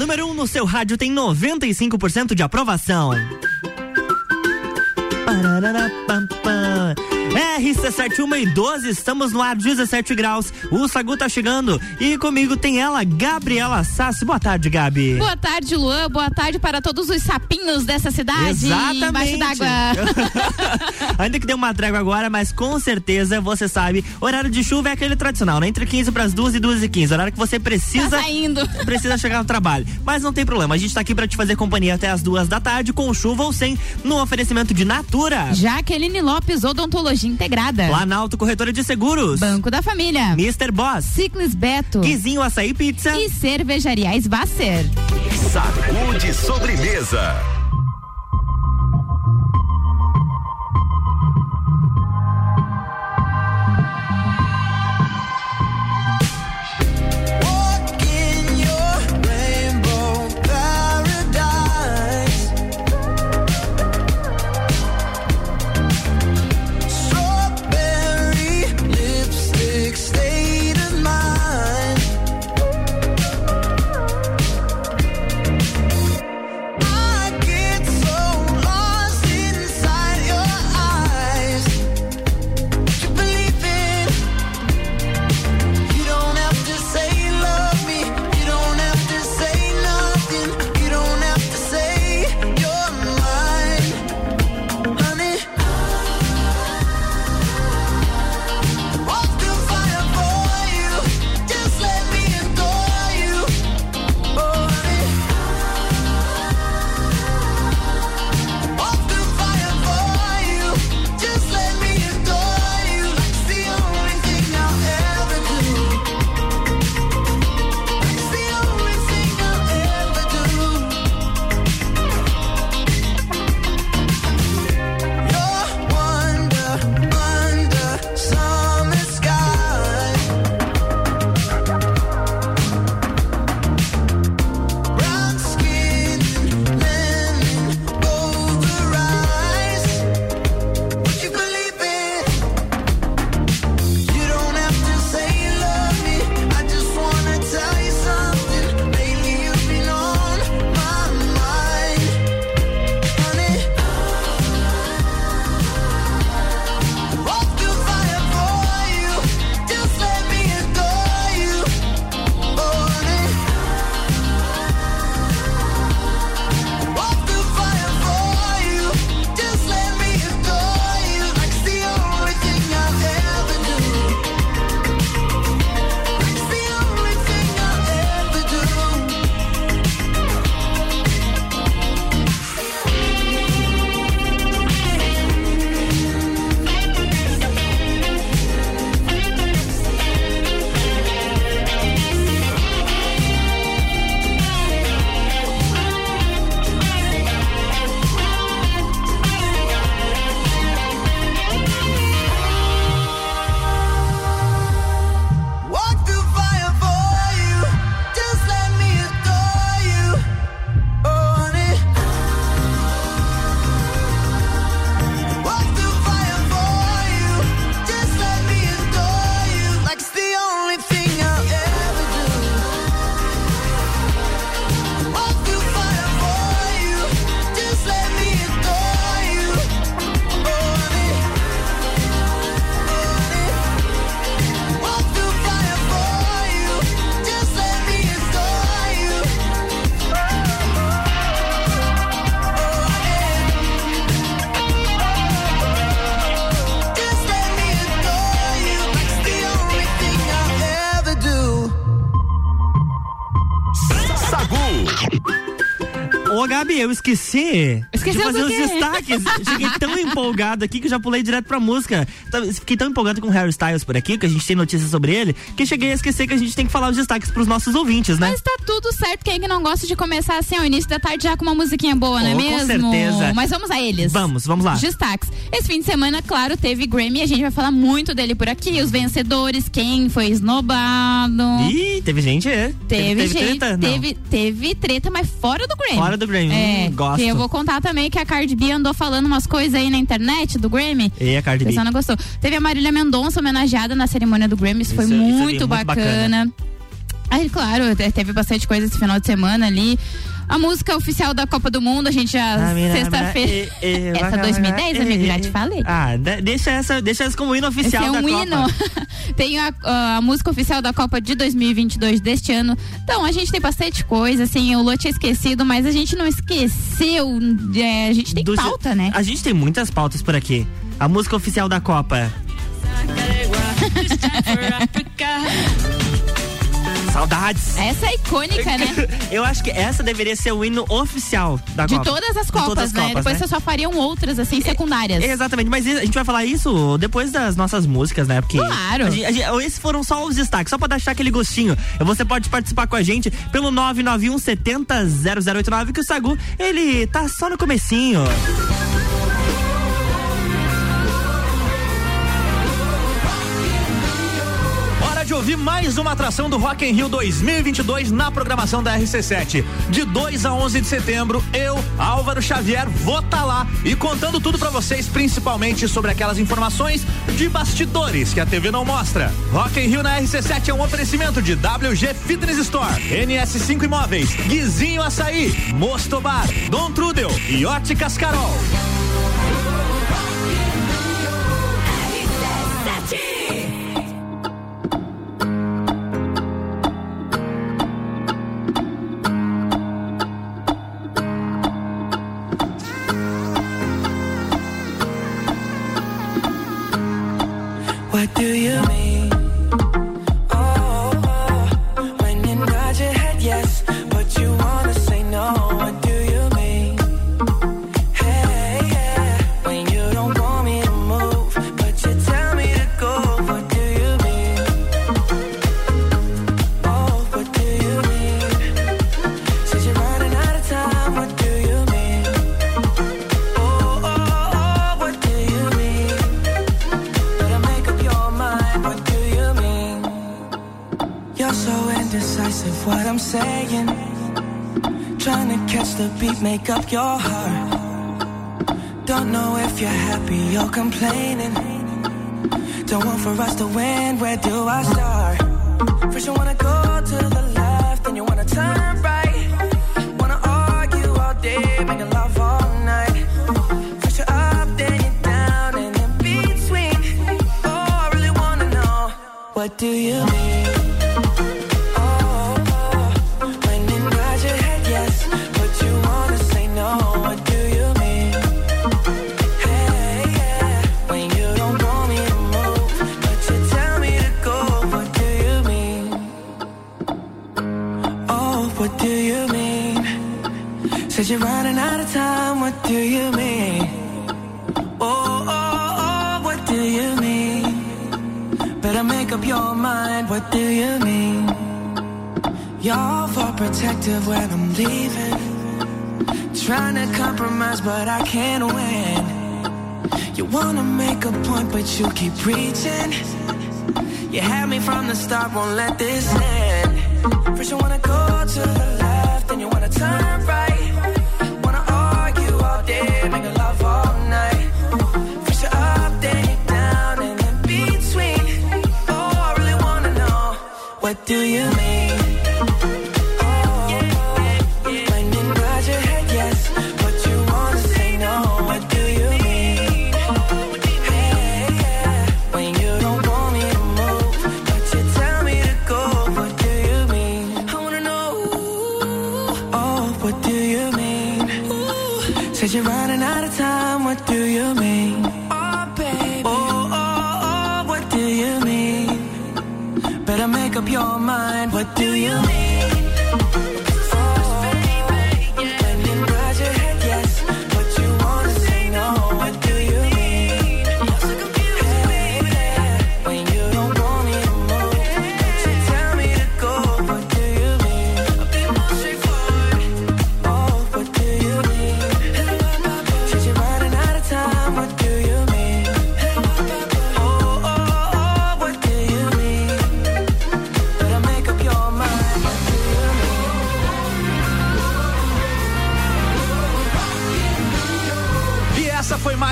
número 1 um no seu rádio tem 95% de aprovação. RC71 e 12, estamos no ar 17 graus. O Sagu tá chegando e comigo tem ela, Gabriela Sassi. Boa tarde, Gabi. Boa tarde, Luan. Boa tarde para todos os sapinhos dessa cidade. Exatamente. Embaixo d'água. Ainda que deu uma trégua agora, mas com certeza você sabe, horário de chuva é aquele tradicional, né? Entre 15 para as 2 e 2 e 15. Horário que você precisa. Tá saindo. Precisa chegar no trabalho. Mas não tem problema, a gente tá aqui para te fazer companhia até as duas da tarde, com chuva ou sem, no oferecimento de Natura. Jaqueline Lopes, Odontologia Integrada. Planalto Corretora de Seguros. Banco da Família. Mr. Boss. Ciclis Beto. Guizinho Açaí Pizza. E Cervejaria Svasser. Sacude sobremesa. Eu esqueci Esqueceu de fazer os destaques. Cheguei tão empolgado aqui que já pulei direto pra música. Tá- Fiquei tão empolgado com o Harry Styles por aqui, que a gente tem notícias sobre ele, que cheguei a esquecer que a gente tem que falar os destaques pros nossos ouvintes, né? Mas tá tudo certo. Quem é que não gosta de começar assim ao início da tarde já com uma musiquinha boa, não é Oh, com mesmo? certeza. Mas vamos a eles. Vamos, vamos lá. Destaques. Esse fim de semana, claro, teve Grammy. A gente vai falar muito dele por aqui. Os vencedores, quem foi esnobado. Ih, teve gente, é. Teve, gente, treta? Teve, teve treta, mas fora do Grammy. Fora do Grammy, É, hum, gosto. que eu vou contar também que a Cardi B andou falando umas coisas aí na internet do Grammy. E a Cardi B. não gostou. Teve a Marília Mendonça homenageada na cerimônia do Grammy, isso foi Isso- isso é muito, muito bacana. bacana. Aí, claro, teve bastante coisa esse final de semana ali. A música oficial da Copa do Mundo, a gente já sexta-feira. Essa 2010, amigo, já te falei. Ah, deixa essa, deixa essa como hino oficial Esse é um da hino. Copa. tem a, a, música oficial da Copa de 2022 deste ano. Então, a gente tem bastante coisa, assim, o Lô tinha esquecido, mas a gente não esqueceu. É, a gente tem Do pauta, né? A gente tem muitas pautas por aqui. A música oficial da Copa. Saudades. Essa é icônica, né? Eu acho que essa deveria ser o hino oficial da de Copa. Todas as Copas, todas as né? Copas, Depois né? vocês só fariam outras, assim, secundárias. É, exatamente, mas a gente vai falar isso depois das nossas músicas, né? Porque claro. A gente, a gente, esses foram só os destaques, só pra deixar aquele gostinho. Você pode participar com a gente pelo 991 70 0089, que o Sagu, ele tá só no comecinho. Ouvir mais uma atração do Rock in Rio 2022 na programação da RC7. De 2 a 11 de setembro, eu, Álvaro Xavier, vou estar tá lá e contando tudo para vocês, principalmente sobre aquelas informações de bastidores que a TV não mostra. Rock in Rio na RC7 é um oferecimento de WG Fitness Store, NS5 Imóveis, Guizinho Açaí, Mosto Bar, Dom Trudel e Óticas Carol. Do you mean? Up your heart. Don't know if you're happy or complaining. Don't want for us to win, where do I start? You're protective when I'm leaving. Trying to compromise, but I can't win. You wanna make a point, but you keep preaching. You had me from the start, won't let this end. First, you wanna go to the left, then you wanna turn right. I argue you are damn in love all night Cuz I'll take down and in between Before I really wanna know What do you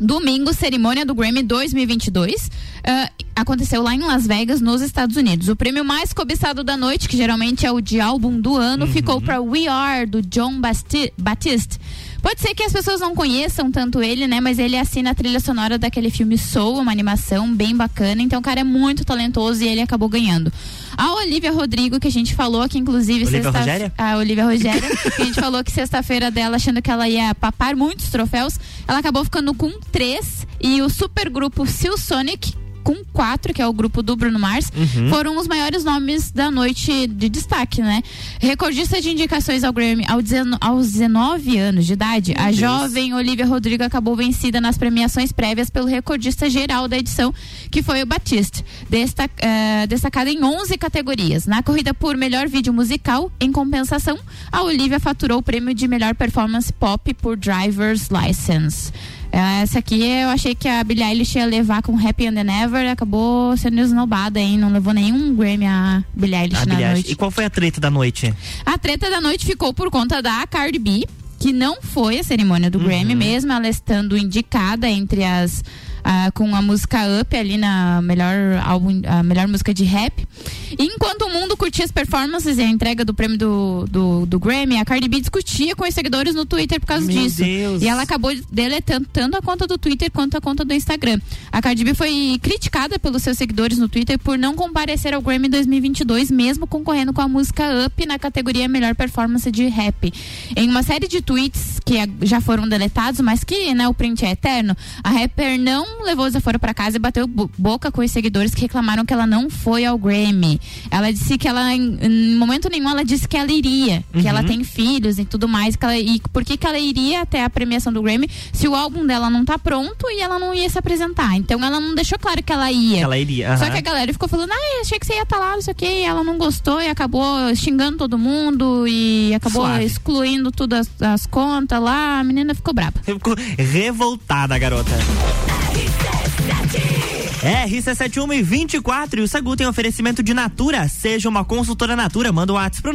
domingo, cerimônia do Grammy 2022. Uh, aconteceu lá em Las Vegas, nos Estados Unidos. O prêmio mais cobiçado da noite, que geralmente é o de álbum do ano, uhum. ficou para We Are, do John Basti Batiste. Pode ser que as pessoas não conheçam tanto ele, né? Mas ele assina a trilha sonora daquele filme Soul, uma animação bem bacana. Então o cara é muito talentoso e ele acabou ganhando. A Olivia Rodrigo, que a gente falou que inclusive Olivia. Rogéria? A Olivia Rogéria, que a gente falou que sexta-feira dela, achando que ela ia papar muitos troféus, ela acabou ficando com três. E o supergrupo Sil Sonic com quatro, que é o grupo do Bruno Mars, uhum. foram os maiores nomes da noite de destaque, né? Recordista de indicações ao Grammy ao aos 19 anos de idade, Meu a Deus. jovem Olivia Rodrigo acabou vencida nas premiações prévias pelo recordista geral da edição, que foi o Batiste, destac, uh, destacado em 11 categorias. Na corrida por melhor vídeo musical, em compensação, a Olivia faturou o prêmio de melhor performance pop por Driver's License. Essa aqui eu achei que a Billie Eilish ia levar com Happy and Never, acabou sendo esnobada, hein? Não levou nenhum Grammy a Billie Eilish a na Billie noite. E qual foi a treta da noite? A treta da noite ficou por conta da Cardi B, que não foi a cerimônia do uhum. Grammy, mesmo ela estando indicada entre as uh, com a música Up ali na melhor álbum, a melhor música de rap. E enquanto o mundo curtia as performances e a entrega do prêmio do, do, do, Grammy, a Cardi B discutia com os seguidores no Twitter por causa Meu disso. Deus. E ela acabou deletando tanto a conta do Twitter quanto a conta do Instagram. A Cardi B foi criticada pelos seus seguidores no Twitter por não comparecer ao Grammy 2022, mesmo concorrendo com a música Up na categoria Melhor Performance de Rap. Em uma série de tweets que já foram deletados, mas que né, o print é eterno, a rapper não levou o desaforo para casa e bateu boca com os seguidores que reclamaram que ela não foi ao Grammy. Ela disse que ela, em, momento nenhum, ela disse que ela iria, uhum. que ela tem filhos e tudo mais, que ela, e por que, que ela iria até a premiação do Grammy se o álbum dela não tá pronto e ela não ia se apresentar. Então ela não deixou claro que ela ia. Ela iria. Uhum. Só que a galera ficou falando, ah, achei que você ia estar tá lá, não sei o quê, e ela não gostou e acabou xingando todo mundo e acabou Suave. excluindo todas as, as contas lá. A menina ficou brava. Ficou revoltada, garota. Insanity RC71 e 24 e o Sagu tem oferecimento de Natura. Seja uma consultora Natura, manda o um WhatsApp pro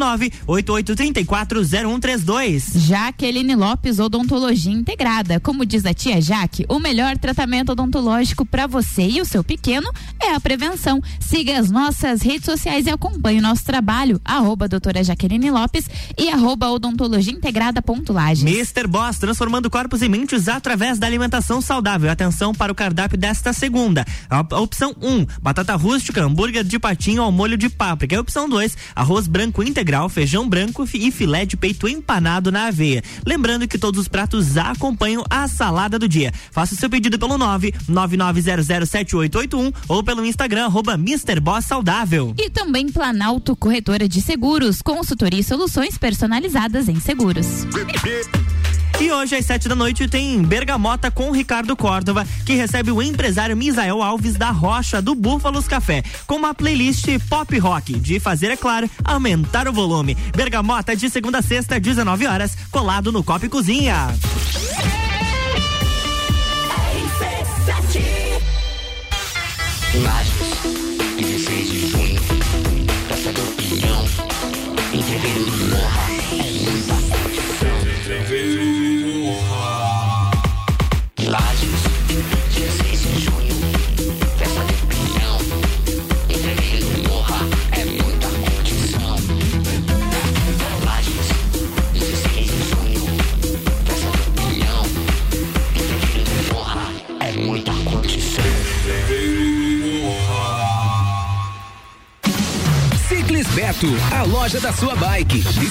988340132. Jaqueline Lopes Odontologia Integrada. Como diz a tia Jaque, o melhor tratamento odontológico para você e o seu pequeno é a prevenção. Siga as nossas redes sociais e acompanhe o nosso trabalho. Arroba doutora Jaqueline Lopes e arroba odontologia integrada ponto Mr. Boss, transformando corpos e mentes através da alimentação saudável. Atenção para o cardápio desta segunda. A opção 1, um, batata rústica, hambúrguer de patinho ao molho de páprica. A opção 2, arroz branco integral, feijão branco e filé de peito empanado na aveia. Lembrando que todos os pratos acompanham a salada do dia. Faça o seu pedido pelo 999007881 ou pelo Instagram arroba Mr. Boss Saudável. E também Planalto Corretora de Seguros, consultoria e soluções personalizadas em seguros. E hoje, às sete da noite, tem Bergamota com Ricardo Córdova, que recebe o empresário Misael Alves da Rocha, do Búfalos Café, com uma playlist pop rock, de fazer, é claro, aumentar o volume. Bergamota de segunda a sexta, 19 horas, colado no Copo e Cozinha.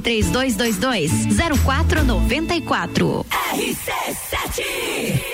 3222 0494. RC7 linha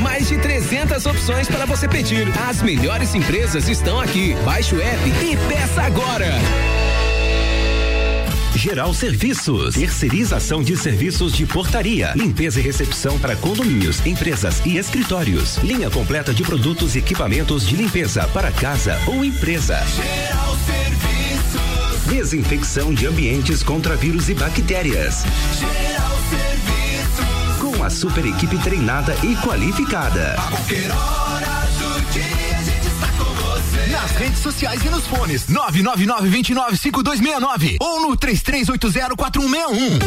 Mais de 300 opções para você pedir. As melhores empresas estão aqui. Baixe o app e peça agora. Geral Serviços, terceirização de serviços de portaria, limpeza e recepção para condomínios, empresas e escritórios. Linha completa de produtos e equipamentos de limpeza para casa ou empresa. Geral Serviços. Desinfecção de ambientes contra vírus e bactérias. Geral Serviços. Com a super equipe treinada e qualificada. A qualquer hora do dia a gente está com você. Nas redes sociais e nos fones. 999-295269 ou no 33804161.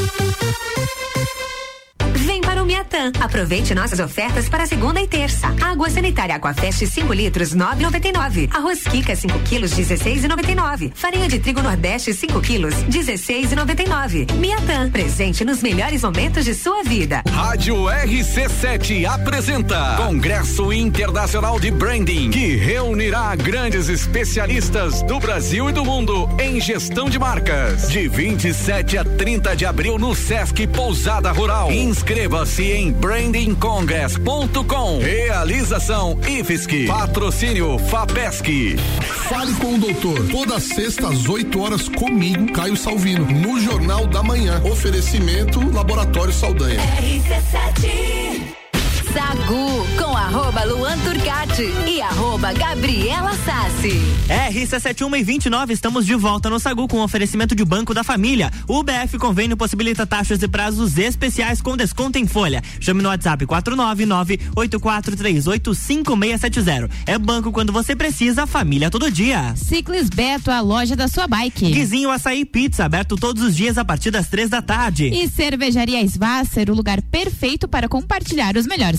Vem para o Miatã. Aproveite nossas ofertas para segunda e terça. Água sanitária Aquafest 5 litros 9,99. Arroz Kika 5 quilos 16,99. Farinha de trigo Nordeste 5 quilos 16,99. Miatã, presente nos melhores momentos de sua vida. Rádio RC7 apresenta Congresso Internacional de Branding, que reunirá grandes especialistas do Brasil e do mundo em gestão de marcas. De 27 a 30 de abril no Sesc Pousada Rural. Inscreva-se em brandingcongress.com. Realização IFSC. Patrocínio FAPESC. Fale com o doutor. Toda sexta às 8 horas comigo, Caio Salvino, no Jornal da Manhã. Oferecimento Laboratório Saldanha. RC7 Sagu com arroba Luan Turcati e arroba Gabriela Sassi. RC71 e 29, estamos de volta no Sagu com oferecimento de Banco da Família. O BF Convênio possibilita taxas e prazos especiais com desconto em folha. Chame no WhatsApp 499-8438-5670. É banco quando você precisa, família todo dia. Ciclis Beto, a loja da sua bike. Guizinho Açaí Pizza, aberto todos os dias a partir das três da tarde. E Cervejaria Svasser, o lugar perfeito para compartilhar os melhores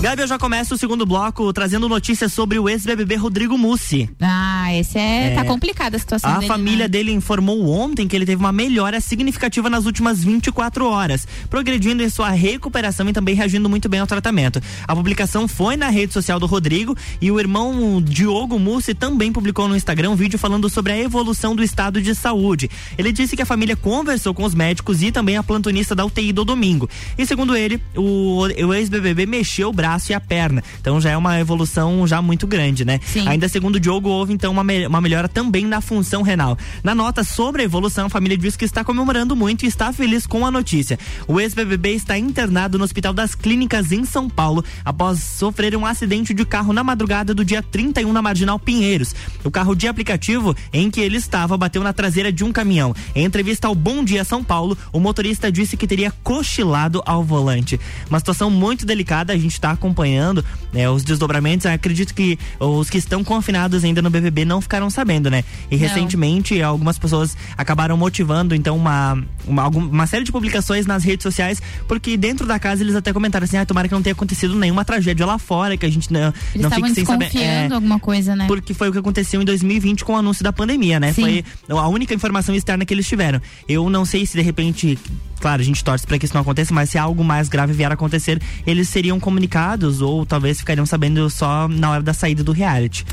Gabi, eu já começo o segundo bloco trazendo notícias sobre o ex-BBB Rodrigo Mussi. Ah, esse é, É. tá complicada a situação A dele. família né? dele informou ontem que ele teve uma melhora significativa nas últimas 24 horas, progredindo em sua recuperação e também reagindo muito bem ao tratamento. A publicação foi na rede social do Rodrigo e o irmão Diogo Mussi também publicou no Instagram um vídeo falando sobre a evolução do estado de saúde. Ele disse que a família conversou com os médicos e também a plantonista da UTI do domingo. E segundo ele, o, o ex-BBB mexeu o braço e a perna. Então já é uma evolução já muito grande, né? Sim. Ainda segundo o Diogo, houve então uma, me- uma melhora também na função renal. Na nota sobre a evolução, a família diz que está comemorando muito e está feliz com a notícia. O ex-BBB está internado no Hospital das Clínicas em São Paulo após sofrer um acidente de carro na madrugada do dia 31 na Marginal Pinheiros. O carro de aplicativo em que ele estava bateu na traseira de um caminhão. Em entrevista ao Bom Dia São Paulo, o motorista disse que teria cochilado ao volante. Uma situação muito delicada, a gente está acompanhando né, os desdobramentos, acredito que os que estão confinados ainda no BBB não ficaram sabendo, né? E Não. recentemente algumas pessoas acabaram motivando então uma, uma, uma série de publicações nas redes sociais, porque dentro da casa eles até comentaram assim, ah, tomara que não tenha acontecido nenhuma tragédia lá fora, que a gente não, Eles não fique sem saber. É, alguma coisa, né? porque foi o que aconteceu em 2020 com o anúncio da pandemia, né? Sim. Foi a única informação externa que eles tiveram. Eu não sei se de repente, claro, a gente torce para que isso não aconteça, mas se algo mais grave vier a acontecer, eles seriam comunicados ou talvez ficariam sabendo só na hora da saída do reality.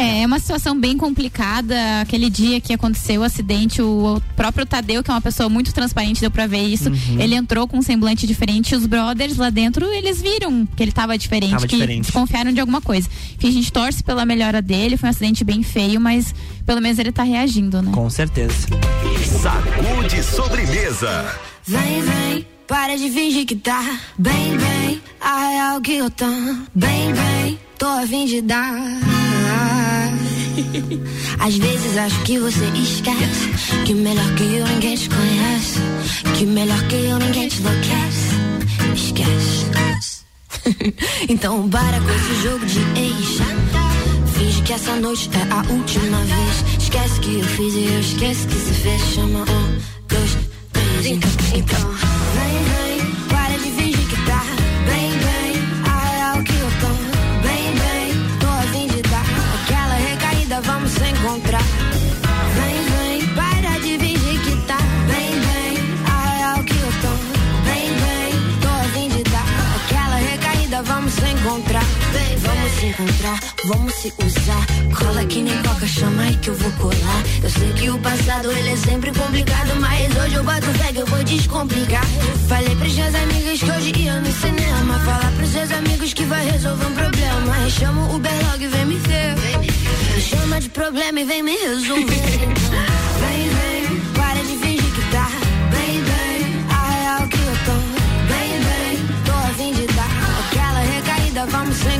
É, é uma situação bem complicada. Aquele dia que aconteceu o acidente, o, próprio Tadeu, que é uma pessoa muito transparente, deu pra ver isso. Uhum. Ele entrou com um semblante diferente. e Os brothers lá dentro, eles viram que ele tava diferente, Tava que diferente. desconfiaram de alguma coisa. Enfim, a gente torce pela melhora dele. Foi um acidente bem feio, mas pelo menos ele tá reagindo, né? Com certeza. Sacude sobremesa. Vem, vem, para de fingir que tá bem, bem. A real que eu tô bem, bem. Tô a fim de dar. Às vezes acho que você esquece que melhor que eu ninguém te conhece. Que melhor que eu ninguém te enlouquece. Esquece. então para com esse jogo de ex. Finge que essa noite é a última vez. Esquece que eu fiz e eu esqueço que se fez. Chama um, dois. Então, então. Vem, vem, para de fingir que tá. A real que eu tô. Tô de dar aquela vamos encontrar. Vem, vem, para de que tá bem, bem. A real que eu tô bem, bem. Tô a de dar aquela recaída, vamos encontrar. Vamos se encontrar, vamos se usar. Cola que nem coca, chama aí que eu vou colar. Eu sei que o passado ele é sempre complicado, mas hoje eu boto fé que eu vou descomplicar. Falei pros seus amigos que hoje ia no cinema. Falar pros seus amigos que vai resolver um problema. Chama o Uberlog e vem me ver. Chama de problema e vem me resolver. Vem, vem, para de fingir que tá bem, bem. A real que eu tô bem, bem. Tô a fim de dar aquela recaída, vamos se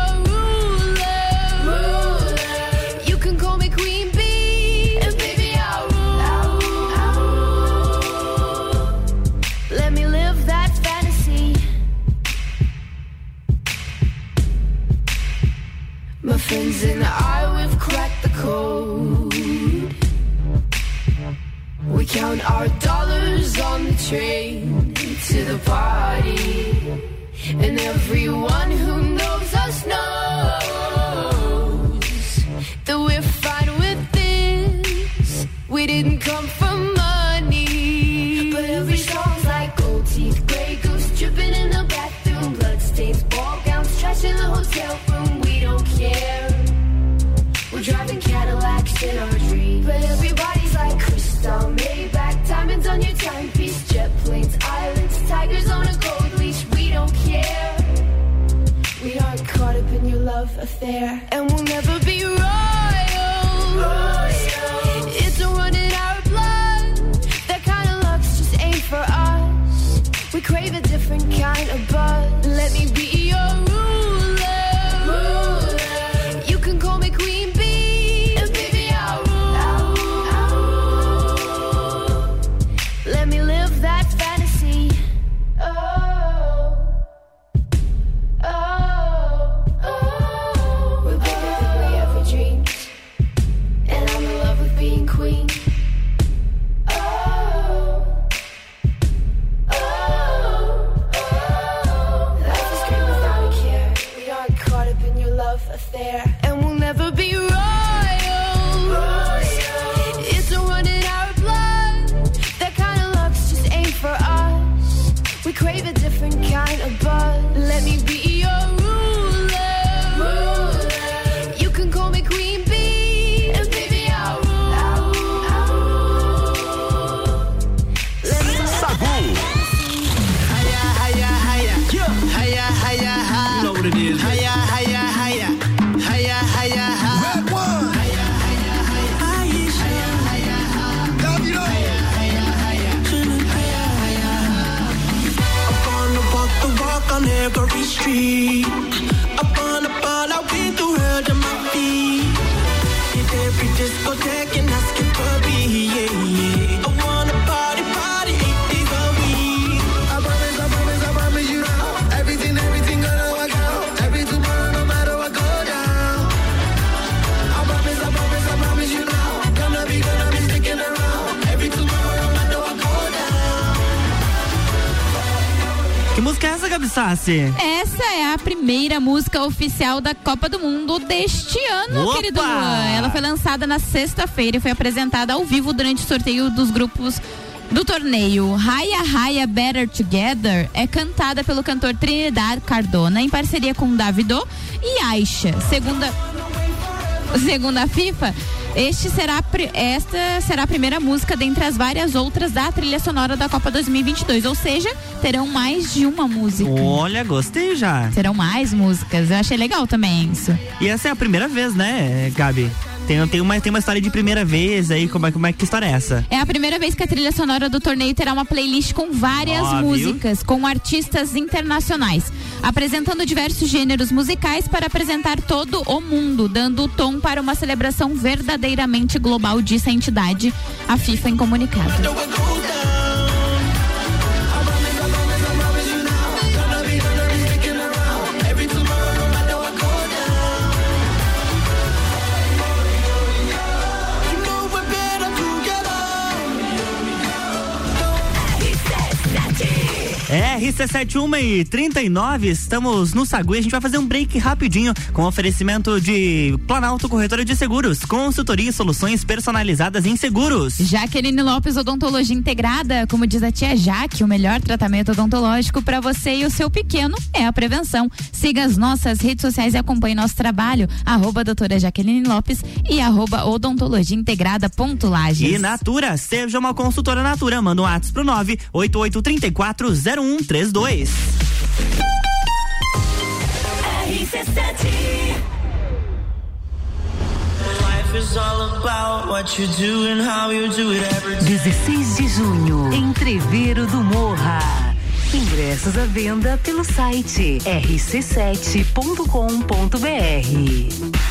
Que música é essa, Gabi Sassi? Essa é a primeira música oficial da Copa do Mundo deste ano, Opa! querido Luan. Ela foi lançada na sexta-feira e foi apresentada ao vivo durante o sorteio dos grupos do torneio. Raya Raya Better Together é cantada pelo cantor Trinidad Cardona em parceria com Davido e Aisha. Segunda Segundo a FIFA, este será, esta será a primeira música dentre as várias outras da trilha sonora da Copa 2022. Ou seja, terão mais de uma música. Olha, gostei já. Serão mais músicas. Eu achei legal também isso. E essa é a primeira vez, né, Gabi? Tem, tem, uma, tem uma história de primeira vez aí, como é, como é que história é essa? É a primeira vez que a trilha sonora do torneio terá uma playlist com várias Ó, viu? músicas, com artistas internacionais, apresentando diversos gêneros musicais para apresentar todo o mundo, dando o tom para uma celebração verdadeiramente global, disse a entidade, a FIFA em comunicado. É, RC71 e 39, estamos no Sagui. A gente vai fazer um break rapidinho com oferecimento de Planalto Corretora de Seguros, consultoria e soluções personalizadas em seguros. Jaqueline Lopes Odontologia Integrada, como diz a tia Jaque, o melhor tratamento odontológico para você e o seu pequeno é a prevenção. Siga as nossas redes sociais e acompanhe nosso trabalho, arroba doutora Jaqueline Lopes e arroba odontologia integrada ponto Lages. E Natura, seja uma consultora Natura, manda um ato pro nove oito oito trinta e quatro zero 0132. Dezesseis de junho, entreveiro do Morra. Ingressos à venda pelo site rc7.com.br.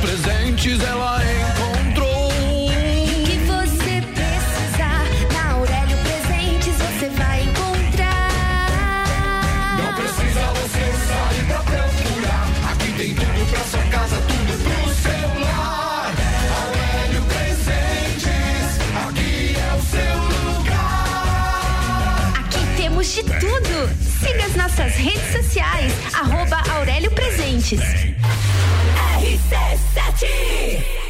Presentes ela encontrou. O que você precisar, na Aurélio Presentes você vai encontrar. Não precisa você sair pra procurar. Aqui tem tudo pra sua casa, tudo pro seu lar. Aurélio Presentes, aqui é o seu lugar. Aqui temos de tudo. Siga as nossas redes sociais, arroba Aurélio Presentes. RC7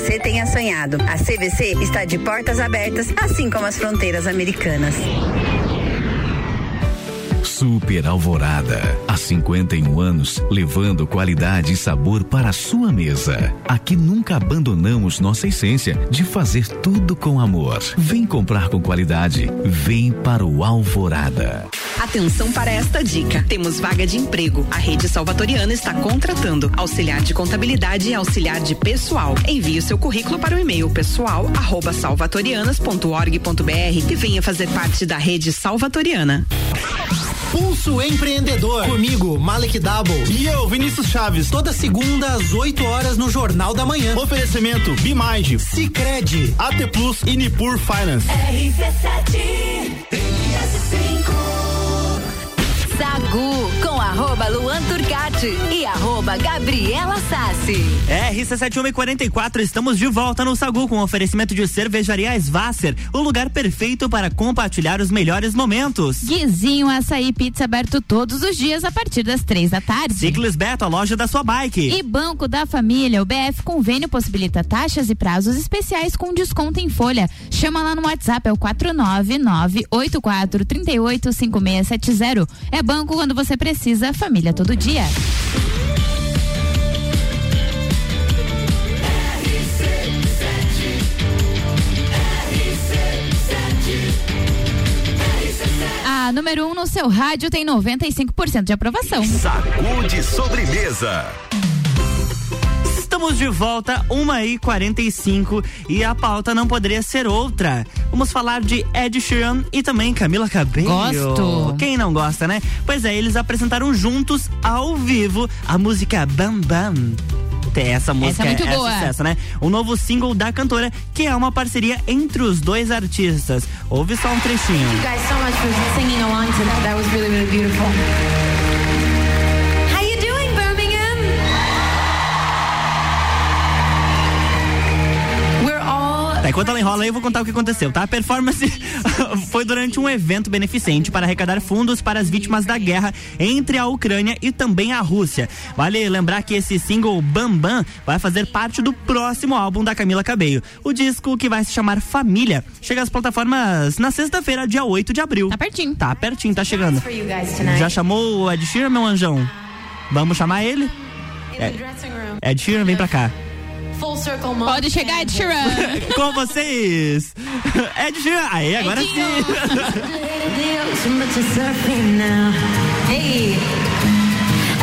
tenha sonhado. A CVC está de portas abertas, assim como as fronteiras americanas. Super Alvorada. Há 51 anos, levando qualidade e sabor para sua mesa. Aqui nunca abandonamos nossa essência de fazer tudo com amor. Vem comprar com qualidade. Vem para o Alvorada. Atenção para esta dica. Temos vaga de emprego. A rede salvatoriana está contratando auxiliar de contabilidade e auxiliar de pessoal. Envie o seu currículo para o e-mail pessoal@salvatorianas.org.br e venha fazer parte da rede salvatoriana. Pulso Empreendedor. Comigo, Malek Double. E eu, Vinícius Chaves. Toda segunda às 8 horas no Jornal da Manhã. Oferecimento Bimage, Cicred, AT Plus e Nipur Finance. RC7. Go. Arroba Luan Turcati e arroba Gabriela Sassi. RC7144, estamos de volta no Sagu com oferecimento de cervejaria Svasser, o lugar perfeito para compartilhar os melhores momentos. Guizinho Açaí Pizza aberto todos os dias a partir das três da tarde. Ciclis Beto, a loja da sua bike. E Banco da Família, o BF Convênio possibilita taxas e prazos especiais com desconto em folha. Chama lá no WhatsApp, é o 49984385670. É banco quando você precisa, família todo dia. A número 1 um no seu rádio tem 95% de aprovação. Sacude sobremesa. Estamos de volta, 1h45 e a pauta não poderia ser outra. Vamos falar de Ed Sheeran e também Camila Cabello. Gosto. Quem não gosta, né? Pois é, eles apresentaram juntos, ao vivo, a música Bam Bam. Essa música Essa é muito boa. sucesso, né? O novo single da cantora, que é uma parceria entre os dois artistas. Ouve só um trechinho. Thank you guys so much for singing along to that. That was really, really beautiful. Tá, enquanto ela enrola aí, eu vou contar o que aconteceu, tá? A performance foi durante um evento beneficente para arrecadar fundos para as vítimas da guerra entre a Ucrânia e também a Rússia. Vale lembrar que esse single Bam Bam vai fazer parte do próximo álbum da Camila Cabello. O disco que vai se chamar Família chega às plataformas na sexta-feira, dia 8 de abril. Tá pertinho. Tá pertinho, tá chegando. Já chamou o Ed Sheeran, meu anjão? Vamos chamar ele? room. Ed Sheeran, vem pra cá. Full Circle Mountain. Pode chegar, Ed Sheeran. Com vocês, Ed Sheeran. Aí, agora Edinho. sim.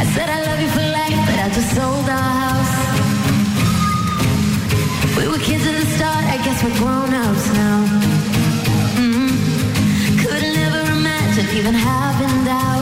I said I love you for life, but I just sold our house. We were kids at the start, I guess we're grown-ups now. Mm -hmm. Could imagine even having doubt.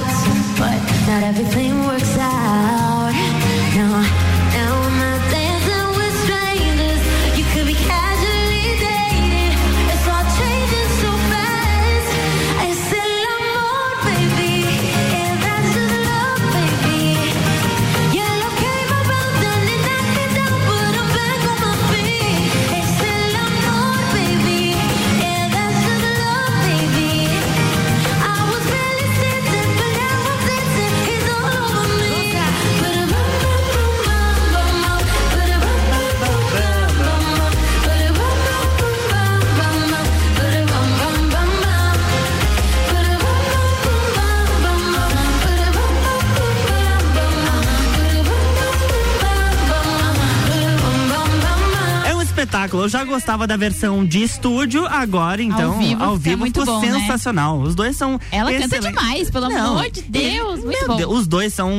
Gostava da versão de estúdio, agora então Ao vivo ao fica vivo muito ficou bom, né? sensacional. Os dois são Ela canta excelentes. demais, pelo Não, amor de Deus. Muito bom. Deus, os dois são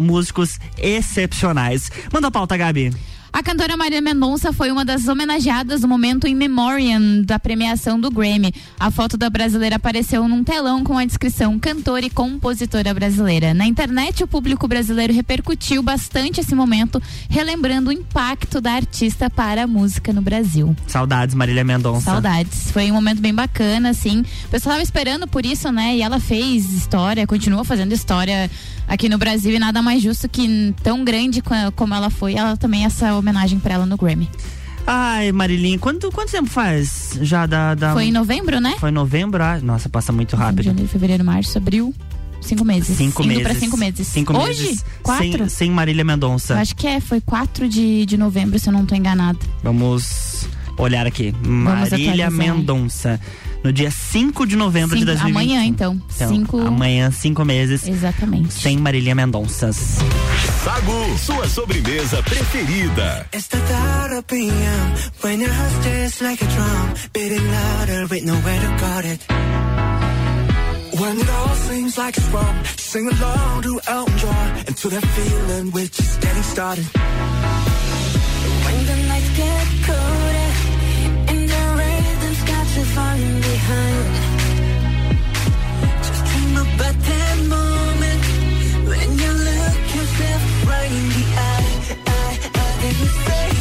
músicos excepcionais. Manda a pauta, Gabi. A cantora Maria Mendonça foi uma das homenageadas no momento in memoriam da premiação do Grammy. A foto da brasileira apareceu num telão com a descrição cantora e compositora brasileira. Na internet, o público brasileiro repercutiu bastante esse momento, relembrando o impacto da artista para a música no Brasil. Saudades, Marília Mendonça. Saudades. Foi um momento bem bacana, assim. O pessoal tava esperando por isso, né? E ela fez história, continua fazendo história aqui no Brasil e nada mais justo que tão grande como ela foi, ela também essa homenagem pra ela no Grammy. Ai, Marilinha, quanto, quanto tempo faz já da. da... Foi em novembro, né? Foi em novembro? Ah, nossa, passa muito rápido. Janeiro, fevereiro, março, abril. Cinco meses. Cinco Indo meses. pra cinco meses. Cinco Hoje? meses. Quatro? Sem, sem Marília Mendonça. Eu acho que é, foi 4 de, de novembro, se eu não tô enganada. Vamos olhar aqui. Marília. Mendonça. No dia 5 de novembro de Cinco- 2020. amanhã, então. Cinco- Amanhã, cinco meses. Exatamente. Sem Marília Mendonça. Sagu, sua sobremesa preferida. Young when it. All seems like it's wrong, sing along to Elton John and to that feeling we're just getting started. When the nights get colder Just dream about that moment when you look yourself right in the eye, eye, eye, and you say,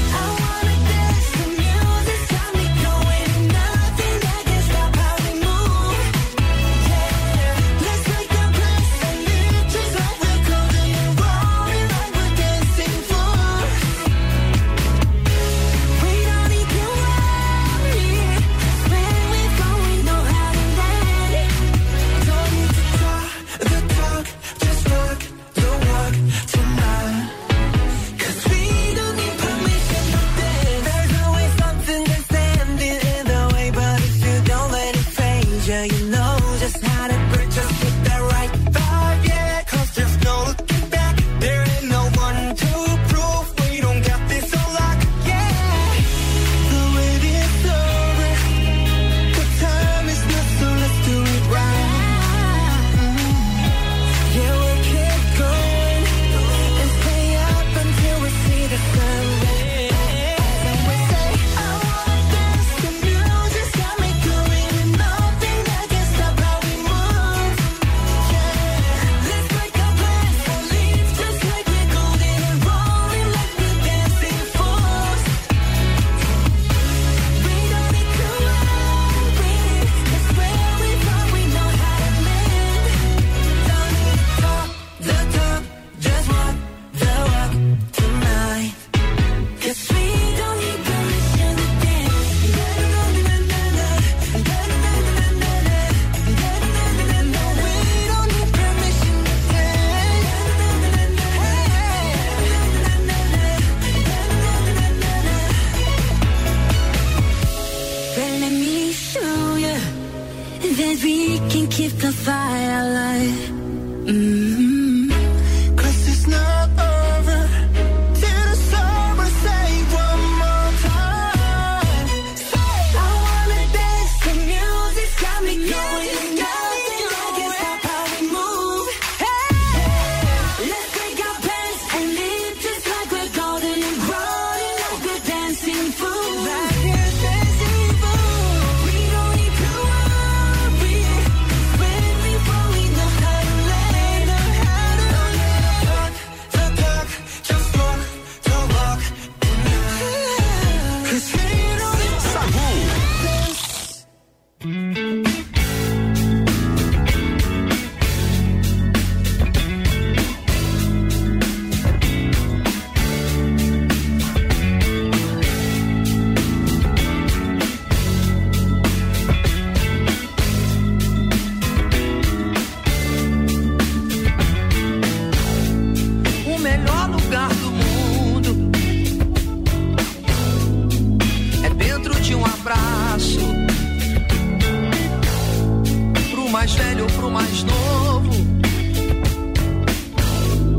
mais novo.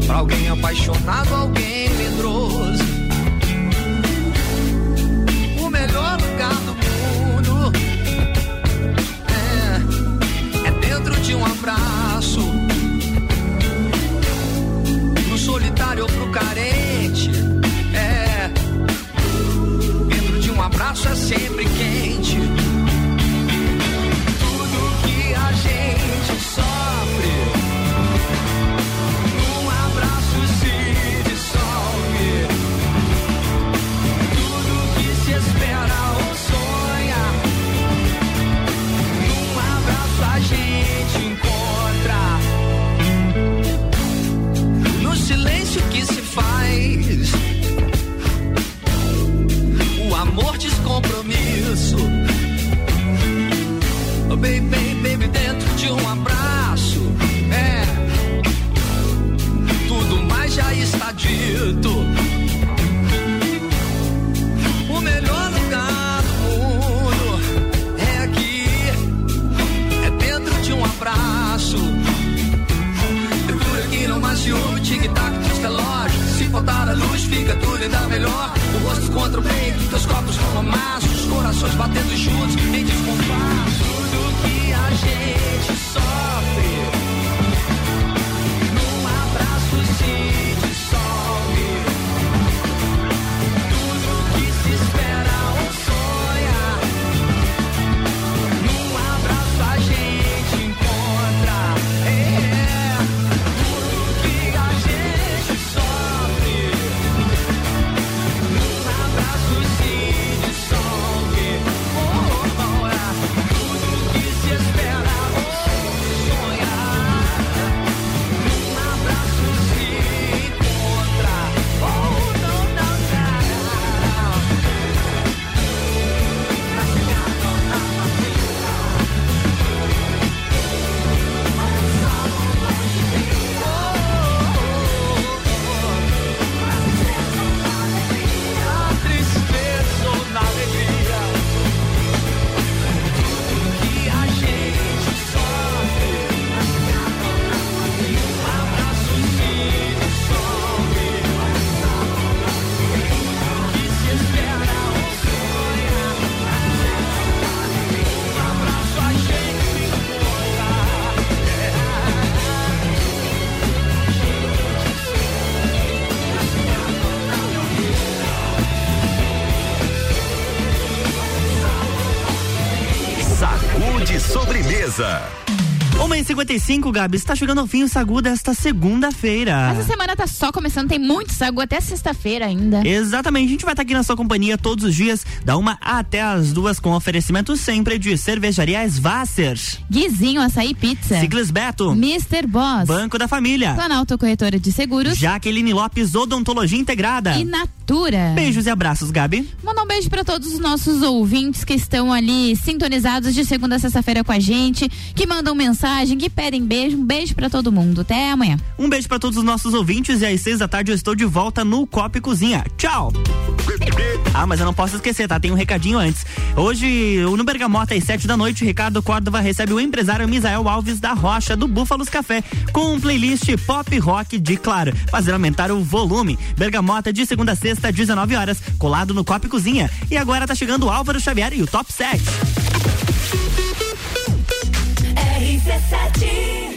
Pra alguém apaixonado, alguém melhor. O rosto contra o peito, teus copos como maços, corações batendo juntos em descompasso. Tudo que a gente sofre. Sobremesa. 1h55, Gabi, está chegando ao fim o Sagu desta segunda-feira. Essa semana tá só começando, tem muito sagu até sexta-feira ainda. Exatamente, a gente vai estar aqui na sua companhia todos os dias, da uma até as duas, com oferecimento sempre de cervejaria Svasser, Guizinho, açaí pizza. Ciclis Beto, Mr. Boss. Banco da Família, Planalto Corretora de Seguros. Jaqueline Lopes Odontologia Integrada. E Beijos e abraços, Gabi. Mandar um beijo para todos os nossos ouvintes que estão ali sintonizados de segunda a sexta-feira com a gente, que mandam mensagem, que pedem beijo. Um beijo para todo mundo. Até amanhã. Um beijo para todos os nossos ouvintes e às seis da tarde eu estou de volta no Copa e Cozinha. Tchau! Ah, mas eu não posso esquecer, tá? Tem um recadinho antes. Hoje, no Bergamota, às sete da noite, Ricardo Córdova recebe o empresário Misael Alves da Rocha, do Búfalos Café, com um playlist pop rock de Claro, fazer aumentar o volume. Bergamota, de segunda a sexta, 19 horas, colado no Copa e Cozinha. E agora tá chegando o Álvaro Xavier e o Top 7. RC7